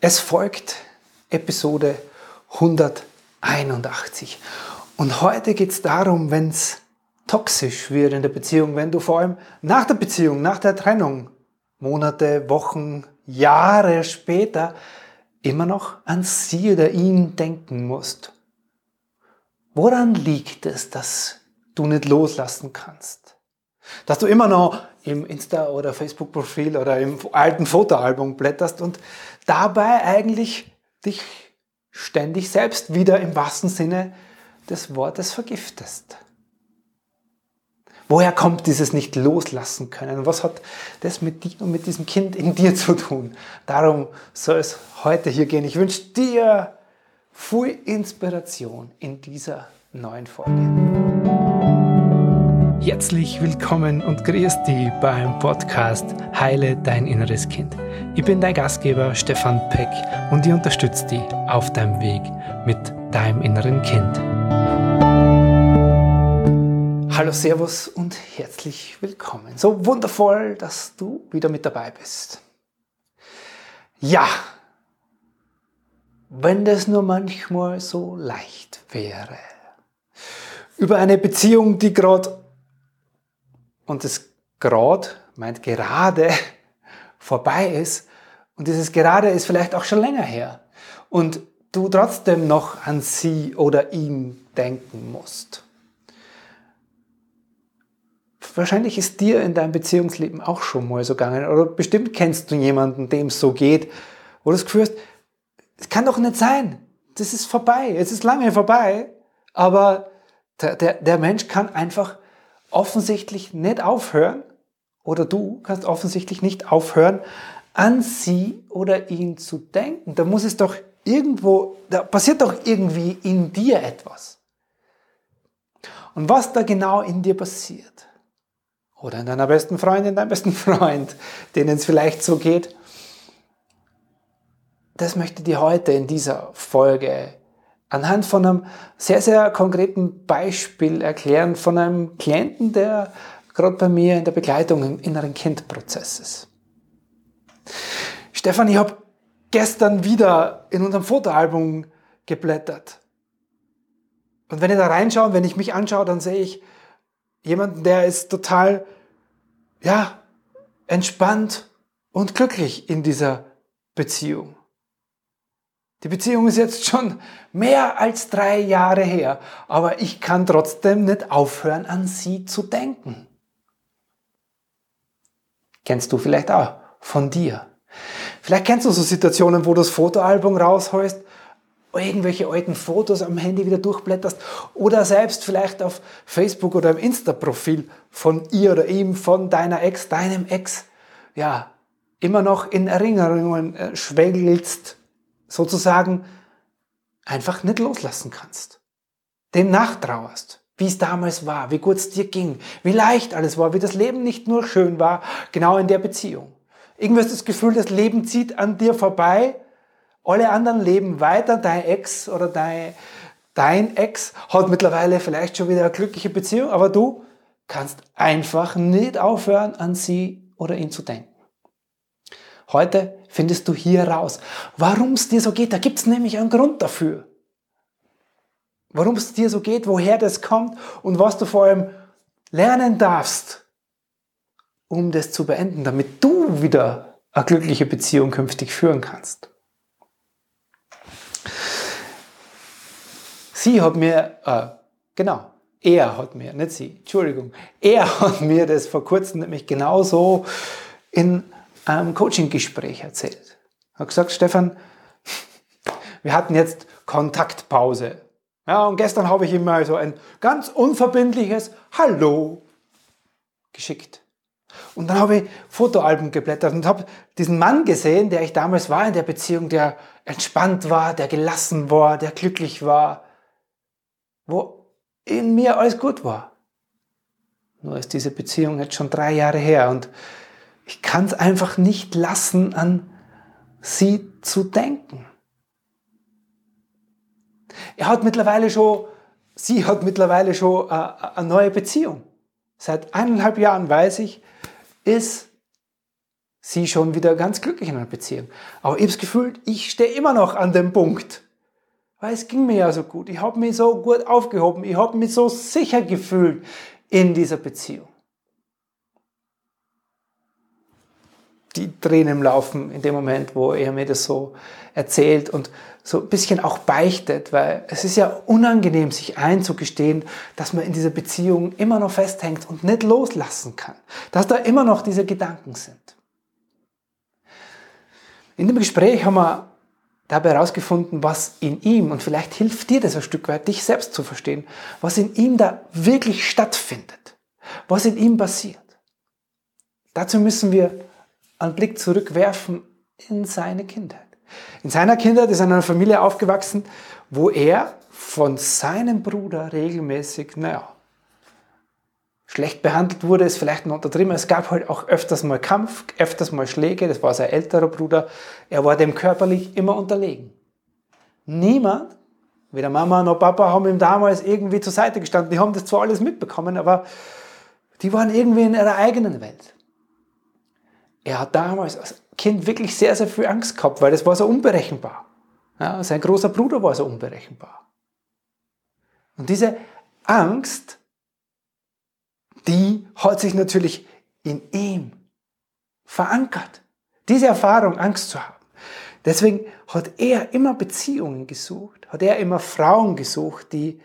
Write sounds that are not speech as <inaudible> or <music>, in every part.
Es folgt Episode 181. Und heute geht es darum, wenn es toxisch wird in der Beziehung, wenn du vor allem nach der Beziehung, nach der Trennung, Monate, Wochen, Jahre später immer noch an sie oder ihn denken musst. Woran liegt es, dass du nicht loslassen kannst? Dass du immer noch im Insta- oder Facebook-Profil oder im alten Fotoalbum blätterst und dabei eigentlich dich ständig selbst wieder im wahrsten Sinne des Wortes vergiftest. Woher kommt dieses nicht loslassen können? Was hat das mit dir und mit diesem Kind in dir zu tun? Darum soll es heute hier gehen. Ich wünsche dir viel Inspiration in dieser neuen Folge. Herzlich willkommen und grüß dich beim Podcast Heile dein inneres Kind. Ich bin dein Gastgeber Stefan Peck und ich unterstütze dich auf deinem Weg mit deinem inneren Kind. Hallo, Servus und herzlich willkommen. So wundervoll, dass du wieder mit dabei bist. Ja, wenn das nur manchmal so leicht wäre. Über eine Beziehung, die gerade und das Grad meint gerade <laughs> vorbei ist. Und dieses gerade ist vielleicht auch schon länger her. Und du trotzdem noch an sie oder ihn denken musst. Wahrscheinlich ist dir in deinem Beziehungsleben auch schon mal so gegangen. Oder bestimmt kennst du jemanden, dem es so geht, wo du das Gefühl hast, es kann doch nicht sein, das ist vorbei, es ist lange vorbei, aber der, der, der Mensch kann einfach offensichtlich nicht aufhören, oder du kannst offensichtlich nicht aufhören, an sie oder ihn zu denken. Da muss es doch irgendwo, da passiert doch irgendwie in dir etwas. Und was da genau in dir passiert, oder in deiner besten Freundin, deinem besten Freund, <laughs> denen es vielleicht so geht, das möchte ich dir heute in dieser Folge anhand von einem sehr, sehr konkreten Beispiel erklären von einem Klienten, der gerade bei mir in der Begleitung im inneren Kindprozess ist. Stefan, ich habe gestern wieder in unserem Fotoalbum geblättert. Und wenn ich da reinschaue, wenn ich mich anschaue, dann sehe ich jemanden, der ist total, ja, entspannt und glücklich in dieser Beziehung. Die Beziehung ist jetzt schon mehr als drei Jahre her, aber ich kann trotzdem nicht aufhören, an sie zu denken. Kennst du vielleicht auch von dir. Vielleicht kennst du so Situationen, wo du das Fotoalbum rausholst, irgendwelche alten Fotos am Handy wieder durchblätterst oder selbst vielleicht auf Facebook oder im Insta-Profil von ihr oder ihm, von deiner Ex, deinem Ex, ja, immer noch in Erinnerungen äh, schwelgelst sozusagen einfach nicht loslassen kannst. Dem nachtrauerst, wie es damals war, wie gut es dir ging, wie leicht alles war, wie das Leben nicht nur schön war, genau in der Beziehung. Irgendwie hast du das Gefühl, das Leben zieht an dir vorbei, alle anderen leben weiter, dein Ex oder dein, dein Ex hat mittlerweile vielleicht schon wieder eine glückliche Beziehung, aber du kannst einfach nicht aufhören, an sie oder ihn zu denken. Heute findest du hier raus, warum es dir so geht. Da gibt es nämlich einen Grund dafür. Warum es dir so geht, woher das kommt und was du vor allem lernen darfst, um das zu beenden, damit du wieder eine glückliche Beziehung künftig führen kannst. Sie hat mir, äh, genau, er hat mir, nicht sie, Entschuldigung, er hat mir das vor kurzem nämlich genauso in einem Coaching-Gespräch erzählt. Er hat gesagt, Stefan, wir hatten jetzt Kontaktpause. Ja, und gestern habe ich ihm mal so ein ganz unverbindliches Hallo geschickt. Und dann habe ich Fotoalben geblättert und habe diesen Mann gesehen, der ich damals war in der Beziehung, der entspannt war, der gelassen war, der glücklich war, wo in mir alles gut war. Nur ist diese Beziehung jetzt schon drei Jahre her und ich kann es einfach nicht lassen, an sie zu denken. Er hat mittlerweile schon, sie hat mittlerweile schon eine, äh, eine neue Beziehung. Seit eineinhalb Jahren weiß ich, ist sie schon wieder ganz glücklich in einer Beziehung. Aber ich habe das Gefühl, ich stehe immer noch an dem Punkt. Weil es ging mir ja so gut. Ich habe mich so gut aufgehoben. Ich habe mich so sicher gefühlt in dieser Beziehung. Die Tränen laufen in dem Moment, wo er mir das so erzählt und so ein bisschen auch beichtet, weil es ist ja unangenehm, sich einzugestehen, dass man in dieser Beziehung immer noch festhängt und nicht loslassen kann, dass da immer noch diese Gedanken sind. In dem Gespräch haben wir dabei herausgefunden, was in ihm, und vielleicht hilft dir das ein Stück weit, dich selbst zu verstehen, was in ihm da wirklich stattfindet, was in ihm passiert. Dazu müssen wir einen Blick zurückwerfen in seine Kindheit. In seiner Kindheit ist er in einer Familie aufgewachsen, wo er von seinem Bruder regelmäßig, naja, schlecht behandelt wurde, ist vielleicht ein untertrieben. Es gab halt auch öfters mal Kampf, öfters mal Schläge. Das war sein älterer Bruder. Er war dem körperlich immer unterlegen. Niemand, weder Mama noch Papa, haben ihm damals irgendwie zur Seite gestanden. Die haben das zwar alles mitbekommen, aber die waren irgendwie in ihrer eigenen Welt. Er hat damals als Kind wirklich sehr, sehr viel Angst gehabt, weil das war so unberechenbar. Ja, sein großer Bruder war so unberechenbar. Und diese Angst, die hat sich natürlich in ihm verankert. Diese Erfahrung, Angst zu haben. Deswegen hat er immer Beziehungen gesucht, hat er immer Frauen gesucht, die,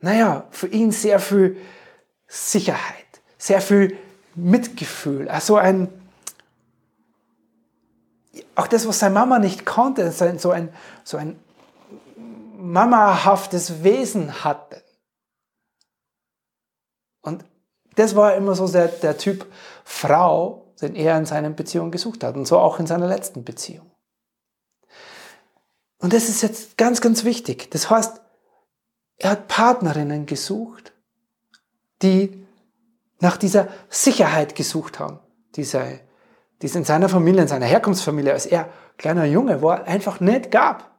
naja, für ihn sehr viel Sicherheit, sehr viel Mitgefühl, also ein, auch das, was seine Mama nicht konnte, so ein, so ein mamahaftes Wesen hatte. Und das war immer so der, der Typ Frau, den er in seinen Beziehungen gesucht hat. Und so auch in seiner letzten Beziehung. Und das ist jetzt ganz, ganz wichtig. Das heißt, er hat Partnerinnen gesucht, die nach dieser Sicherheit gesucht haben, diese die es in seiner Familie, in seiner Herkunftsfamilie, als er kleiner Junge war, einfach nicht gab.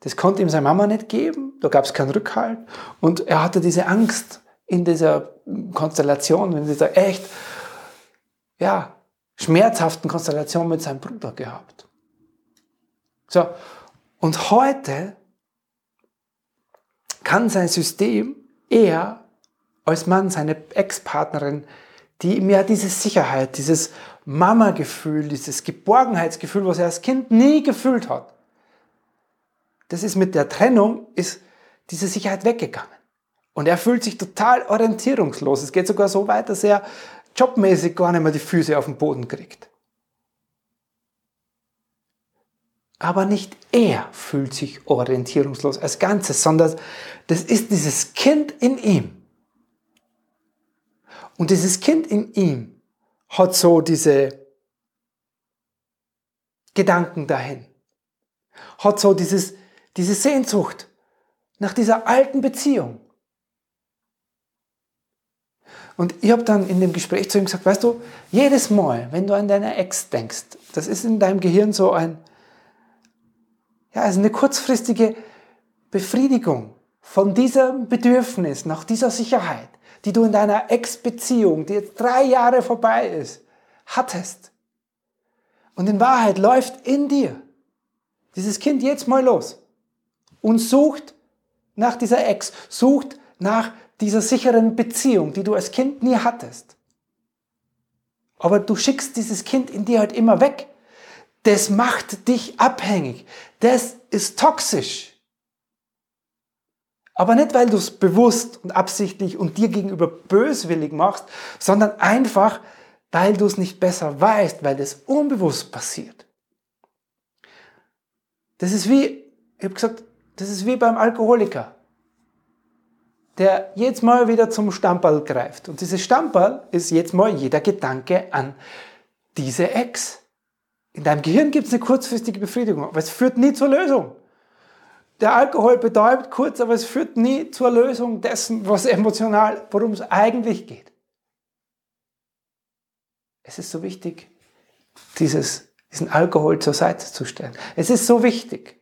Das konnte ihm seine Mama nicht geben, da gab es keinen Rückhalt und er hatte diese Angst in dieser Konstellation, in dieser echt, ja, schmerzhaften Konstellation mit seinem Bruder gehabt. So, und heute kann sein System er als Mann seine Ex-Partnerin, die ihm ja diese Sicherheit, dieses Mama-Gefühl, dieses Geborgenheitsgefühl, was er als Kind nie gefühlt hat. Das ist mit der Trennung, ist diese Sicherheit weggegangen. Und er fühlt sich total orientierungslos. Es geht sogar so weit, dass er jobmäßig gar nicht mehr die Füße auf den Boden kriegt. Aber nicht er fühlt sich orientierungslos als Ganzes, sondern das ist dieses Kind in ihm. Und dieses Kind in ihm hat so diese Gedanken dahin. Hat so dieses, diese Sehnsucht nach dieser alten Beziehung. Und ich habe dann in dem Gespräch zu ihm gesagt, weißt du, jedes Mal, wenn du an deine Ex denkst, das ist in deinem Gehirn so ein, ja, also eine kurzfristige Befriedigung von diesem Bedürfnis nach dieser Sicherheit die du in deiner Ex-Beziehung, die jetzt drei Jahre vorbei ist, hattest. Und in Wahrheit läuft in dir dieses Kind jetzt mal los und sucht nach dieser Ex, sucht nach dieser sicheren Beziehung, die du als Kind nie hattest. Aber du schickst dieses Kind in dir halt immer weg. Das macht dich abhängig. Das ist toxisch. Aber nicht, weil du es bewusst und absichtlich und dir gegenüber böswillig machst, sondern einfach, weil du es nicht besser weißt, weil das unbewusst passiert. Das ist wie, ich habe gesagt, das ist wie beim Alkoholiker, der jetzt mal wieder zum Stammball greift. Und dieses Stammball ist jetzt mal jeder Gedanke an diese Ex. In deinem Gehirn gibt es eine kurzfristige Befriedigung, aber es führt nie zur Lösung. Der Alkohol betäubt kurz, aber es führt nie zur Lösung dessen, was emotional, worum es eigentlich geht. Es ist so wichtig, dieses, diesen Alkohol zur Seite zu stellen. Es ist so wichtig.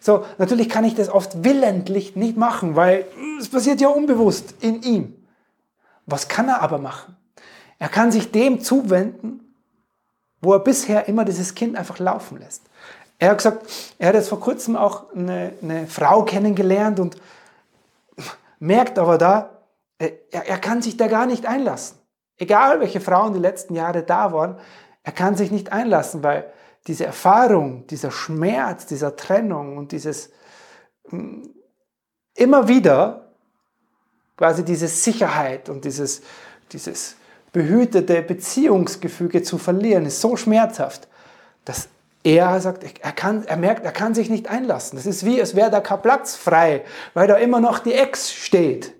So, natürlich kann ich das oft willentlich nicht machen, weil es passiert ja unbewusst in ihm. Was kann er aber machen? Er kann sich dem zuwenden, wo er bisher immer dieses Kind einfach laufen lässt. Er hat gesagt, er hat jetzt vor kurzem auch eine, eine Frau kennengelernt und merkt aber da, er, er kann sich da gar nicht einlassen. Egal welche Frauen die letzten Jahre da waren, er kann sich nicht einlassen, weil diese Erfahrung, dieser Schmerz, dieser Trennung und dieses mm, immer wieder quasi diese Sicherheit und dieses, dieses behütete Beziehungsgefüge zu verlieren, ist so schmerzhaft, dass er sagt, er, kann, er merkt, er kann sich nicht einlassen. Das ist wie, als wäre da kein Platz frei, weil da immer noch die Ex steht.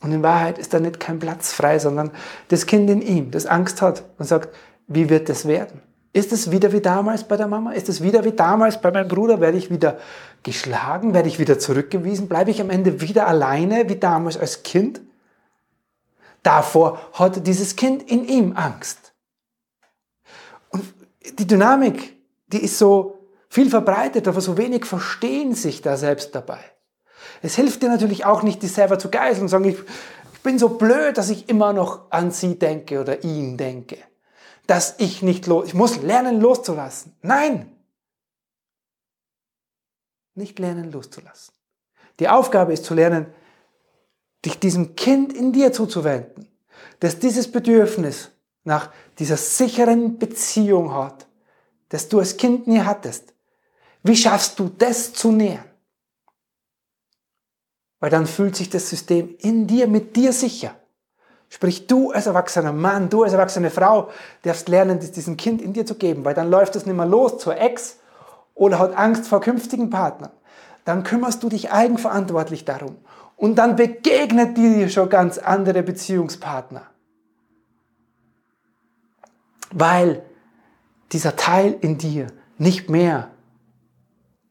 Und in Wahrheit ist da nicht kein Platz frei, sondern das Kind in ihm, das Angst hat und sagt, wie wird das werden? Ist es wieder wie damals bei der Mama? Ist es wieder wie damals bei meinem Bruder? Werde ich wieder geschlagen? Werde ich wieder zurückgewiesen? Bleibe ich am Ende wieder alleine wie damals als Kind? Davor hatte dieses Kind in ihm Angst. Und die Dynamik, die ist so viel verbreitet, aber so wenig verstehen sich da selbst dabei. Es hilft dir natürlich auch nicht, dich selber zu geißeln und sagen, ich, ich bin so blöd, dass ich immer noch an sie denke oder ihn denke. Dass ich nicht los, ich muss lernen loszulassen. Nein! Nicht lernen loszulassen. Die Aufgabe ist zu lernen, dich diesem Kind in dir zuzuwenden, dass dieses Bedürfnis nach dieser sicheren Beziehung hat, das du als Kind nie hattest. Wie schaffst du das zu nähern? Weil dann fühlt sich das System in dir, mit dir sicher. Sprich, du als erwachsener Mann, du als erwachsene Frau darfst lernen, diesem Kind in dir zu geben, weil dann läuft es nicht mehr los zur Ex oder hat Angst vor künftigen Partnern. Dann kümmerst du dich eigenverantwortlich darum. Und dann begegnet dir schon ganz andere Beziehungspartner. Weil dieser Teil in dir nicht mehr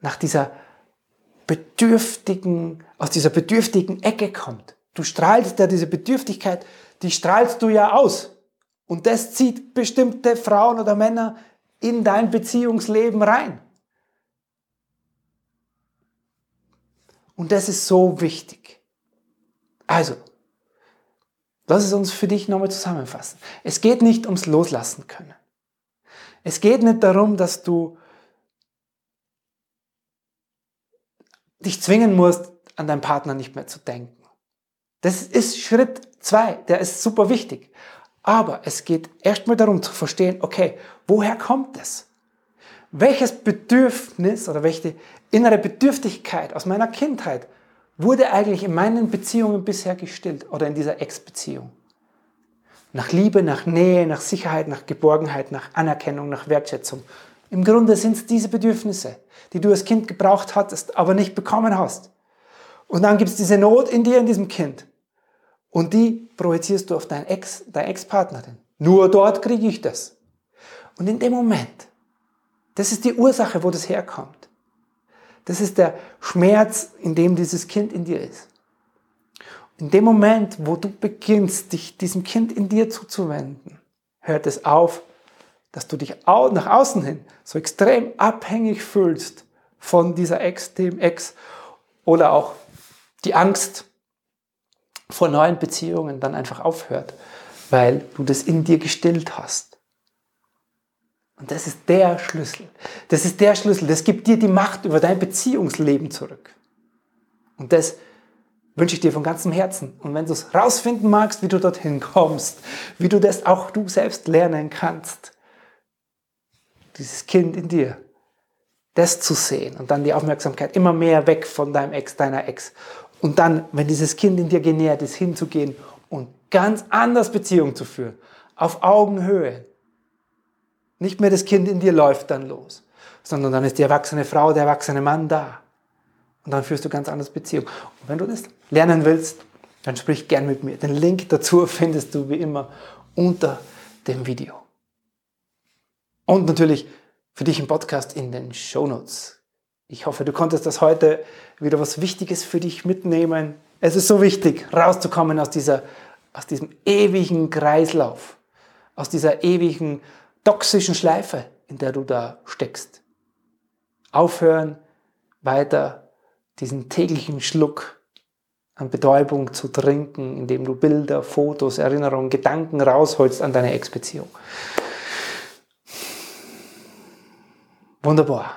nach dieser bedürftigen, aus dieser bedürftigen Ecke kommt. Du strahlst ja diese Bedürftigkeit, die strahlst du ja aus. Und das zieht bestimmte Frauen oder Männer in dein Beziehungsleben rein. Und das ist so wichtig. Also, lass es uns für dich nochmal zusammenfassen. Es geht nicht ums Loslassen können. Es geht nicht darum, dass du dich zwingen musst, an deinen Partner nicht mehr zu denken. Das ist Schritt zwei, der ist super wichtig. Aber es geht erstmal darum zu verstehen, okay, woher kommt es? Welches Bedürfnis oder welche innere Bedürftigkeit aus meiner Kindheit wurde eigentlich in meinen Beziehungen bisher gestillt oder in dieser Ex-Beziehung? Nach Liebe, nach Nähe, nach Sicherheit, nach Geborgenheit, nach Anerkennung, nach Wertschätzung. Im Grunde sind es diese Bedürfnisse, die du als Kind gebraucht hattest, aber nicht bekommen hast. Und dann gibt es diese Not in dir, in diesem Kind. Und die projizierst du auf deinen Ex, deine Ex-Partnerin. Nur dort kriege ich das. Und in dem Moment, das ist die Ursache, wo das herkommt. Das ist der Schmerz, in dem dieses Kind in dir ist. In dem Moment, wo du beginnst, dich diesem Kind in dir zuzuwenden, hört es auf, dass du dich nach außen hin so extrem abhängig fühlst von dieser Ex, dem Ex oder auch die Angst vor neuen Beziehungen dann einfach aufhört, weil du das in dir gestillt hast. Und das ist der Schlüssel. Das ist der Schlüssel. Das gibt dir die Macht über dein Beziehungsleben zurück. Und das wünsche ich dir von ganzem Herzen. Und wenn du es rausfinden magst, wie du dorthin kommst, wie du das auch du selbst lernen kannst, dieses Kind in dir, das zu sehen und dann die Aufmerksamkeit immer mehr weg von deinem Ex, deiner Ex. Und dann, wenn dieses Kind in dir genährt ist, hinzugehen und ganz anders Beziehung zu führen, auf Augenhöhe. Nicht mehr das Kind in dir läuft dann los, sondern dann ist die erwachsene Frau, der erwachsene Mann da. Und dann führst du ganz anders Beziehung. Und wenn du das lernen willst, dann sprich gern mit mir. Den Link dazu <laughs> findest du wie immer unter dem Video. Und natürlich für dich im Podcast in den Show Notes. Ich hoffe, du konntest das heute wieder was Wichtiges für dich mitnehmen. Es ist so wichtig, rauszukommen aus, dieser, aus diesem ewigen Kreislauf, aus dieser ewigen toxischen Schleife, in der du da steckst. Aufhören, weiter diesen täglichen Schluck an Betäubung zu trinken, indem du Bilder, Fotos, Erinnerungen, Gedanken rausholst an deine Ex-Beziehung. Wunderbar.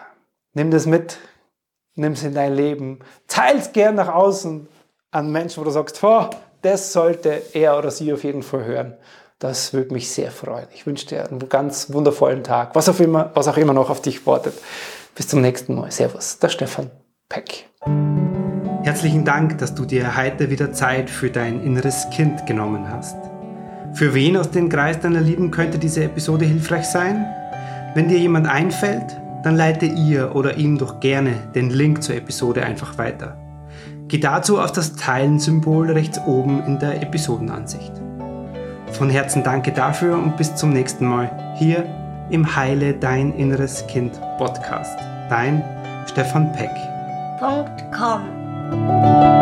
Nimm das mit, nimm es in dein Leben, teil es gern nach außen an Menschen, wo du sagst, oh, das sollte er oder sie auf jeden Fall hören. Das würde mich sehr freuen. Ich wünsche dir einen ganz wundervollen Tag, was auch immer, was auch immer noch auf dich wartet. Bis zum nächsten Mal. Servus, der Stefan Peck. Herzlichen Dank, dass du dir heute wieder Zeit für dein inneres Kind genommen hast. Für wen aus dem Kreis deiner Lieben könnte diese Episode hilfreich sein? Wenn dir jemand einfällt, dann leite ihr oder ihm doch gerne den Link zur Episode einfach weiter. Geh dazu auf das Teilen-Symbol rechts oben in der Episodenansicht. Von Herzen danke dafür und bis zum nächsten Mal hier im Heile Dein Inneres Kind Podcast. Dein Stefan Peck. Com.